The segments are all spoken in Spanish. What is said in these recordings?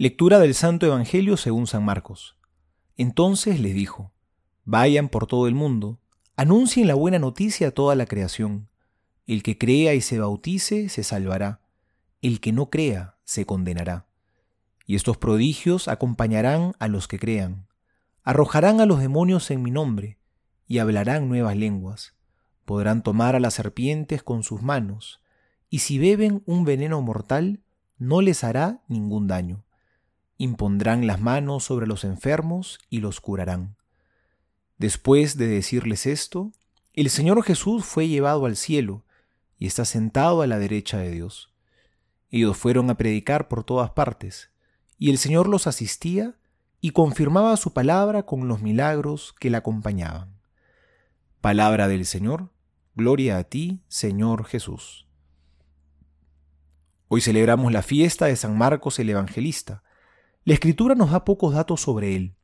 Lectura del Santo Evangelio según San Marcos. Entonces les dijo, Vayan por todo el mundo, anuncien la buena noticia a toda la creación. El que crea y se bautice se salvará, el que no crea se condenará. Y estos prodigios acompañarán a los que crean. Arrojarán a los demonios en mi nombre, y hablarán nuevas lenguas. Podrán tomar a las serpientes con sus manos, y si beben un veneno mortal, no les hará ningún daño impondrán las manos sobre los enfermos y los curarán. Después de decirles esto, el Señor Jesús fue llevado al cielo y está sentado a la derecha de Dios. Ellos fueron a predicar por todas partes, y el Señor los asistía y confirmaba su palabra con los milagros que la acompañaban. Palabra del Señor, gloria a ti, Señor Jesús. Hoy celebramos la fiesta de San Marcos el Evangelista, la escritura nos da pocos datos sobre él.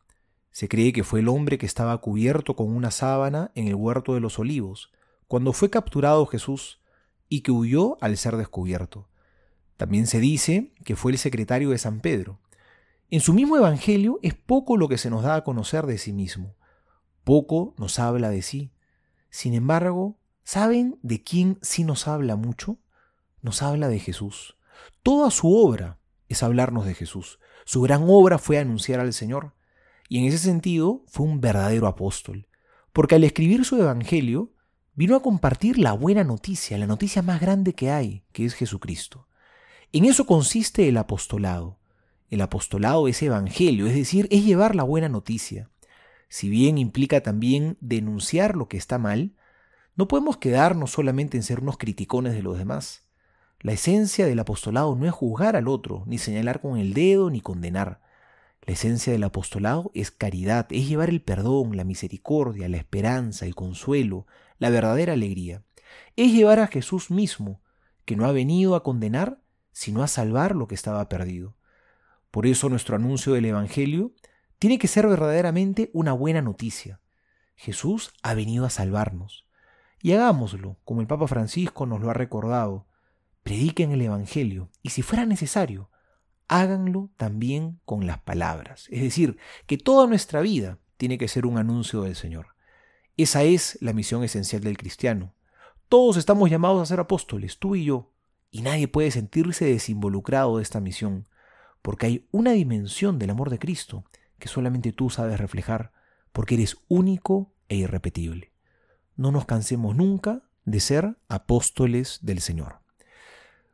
Se cree que fue el hombre que estaba cubierto con una sábana en el huerto de los olivos, cuando fue capturado Jesús, y que huyó al ser descubierto. También se dice que fue el secretario de San Pedro. En su mismo Evangelio es poco lo que se nos da a conocer de sí mismo. Poco nos habla de sí. Sin embargo, ¿saben de quién sí nos habla mucho? Nos habla de Jesús. Toda su obra es hablarnos de Jesús. Su gran obra fue anunciar al Señor. Y en ese sentido fue un verdadero apóstol, porque al escribir su Evangelio vino a compartir la buena noticia, la noticia más grande que hay, que es Jesucristo. En eso consiste el apostolado. El apostolado es Evangelio, es decir, es llevar la buena noticia. Si bien implica también denunciar lo que está mal, no podemos quedarnos solamente en ser unos criticones de los demás. La esencia del apostolado no es juzgar al otro, ni señalar con el dedo, ni condenar. La esencia del apostolado es caridad, es llevar el perdón, la misericordia, la esperanza, el consuelo, la verdadera alegría. Es llevar a Jesús mismo, que no ha venido a condenar, sino a salvar lo que estaba perdido. Por eso nuestro anuncio del Evangelio tiene que ser verdaderamente una buena noticia. Jesús ha venido a salvarnos. Y hagámoslo, como el Papa Francisco nos lo ha recordado, prediquen el Evangelio y si fuera necesario, háganlo también con las palabras. Es decir, que toda nuestra vida tiene que ser un anuncio del Señor. Esa es la misión esencial del cristiano. Todos estamos llamados a ser apóstoles, tú y yo, y nadie puede sentirse desinvolucrado de esta misión, porque hay una dimensión del amor de Cristo que solamente tú sabes reflejar, porque eres único e irrepetible. No nos cansemos nunca de ser apóstoles del Señor.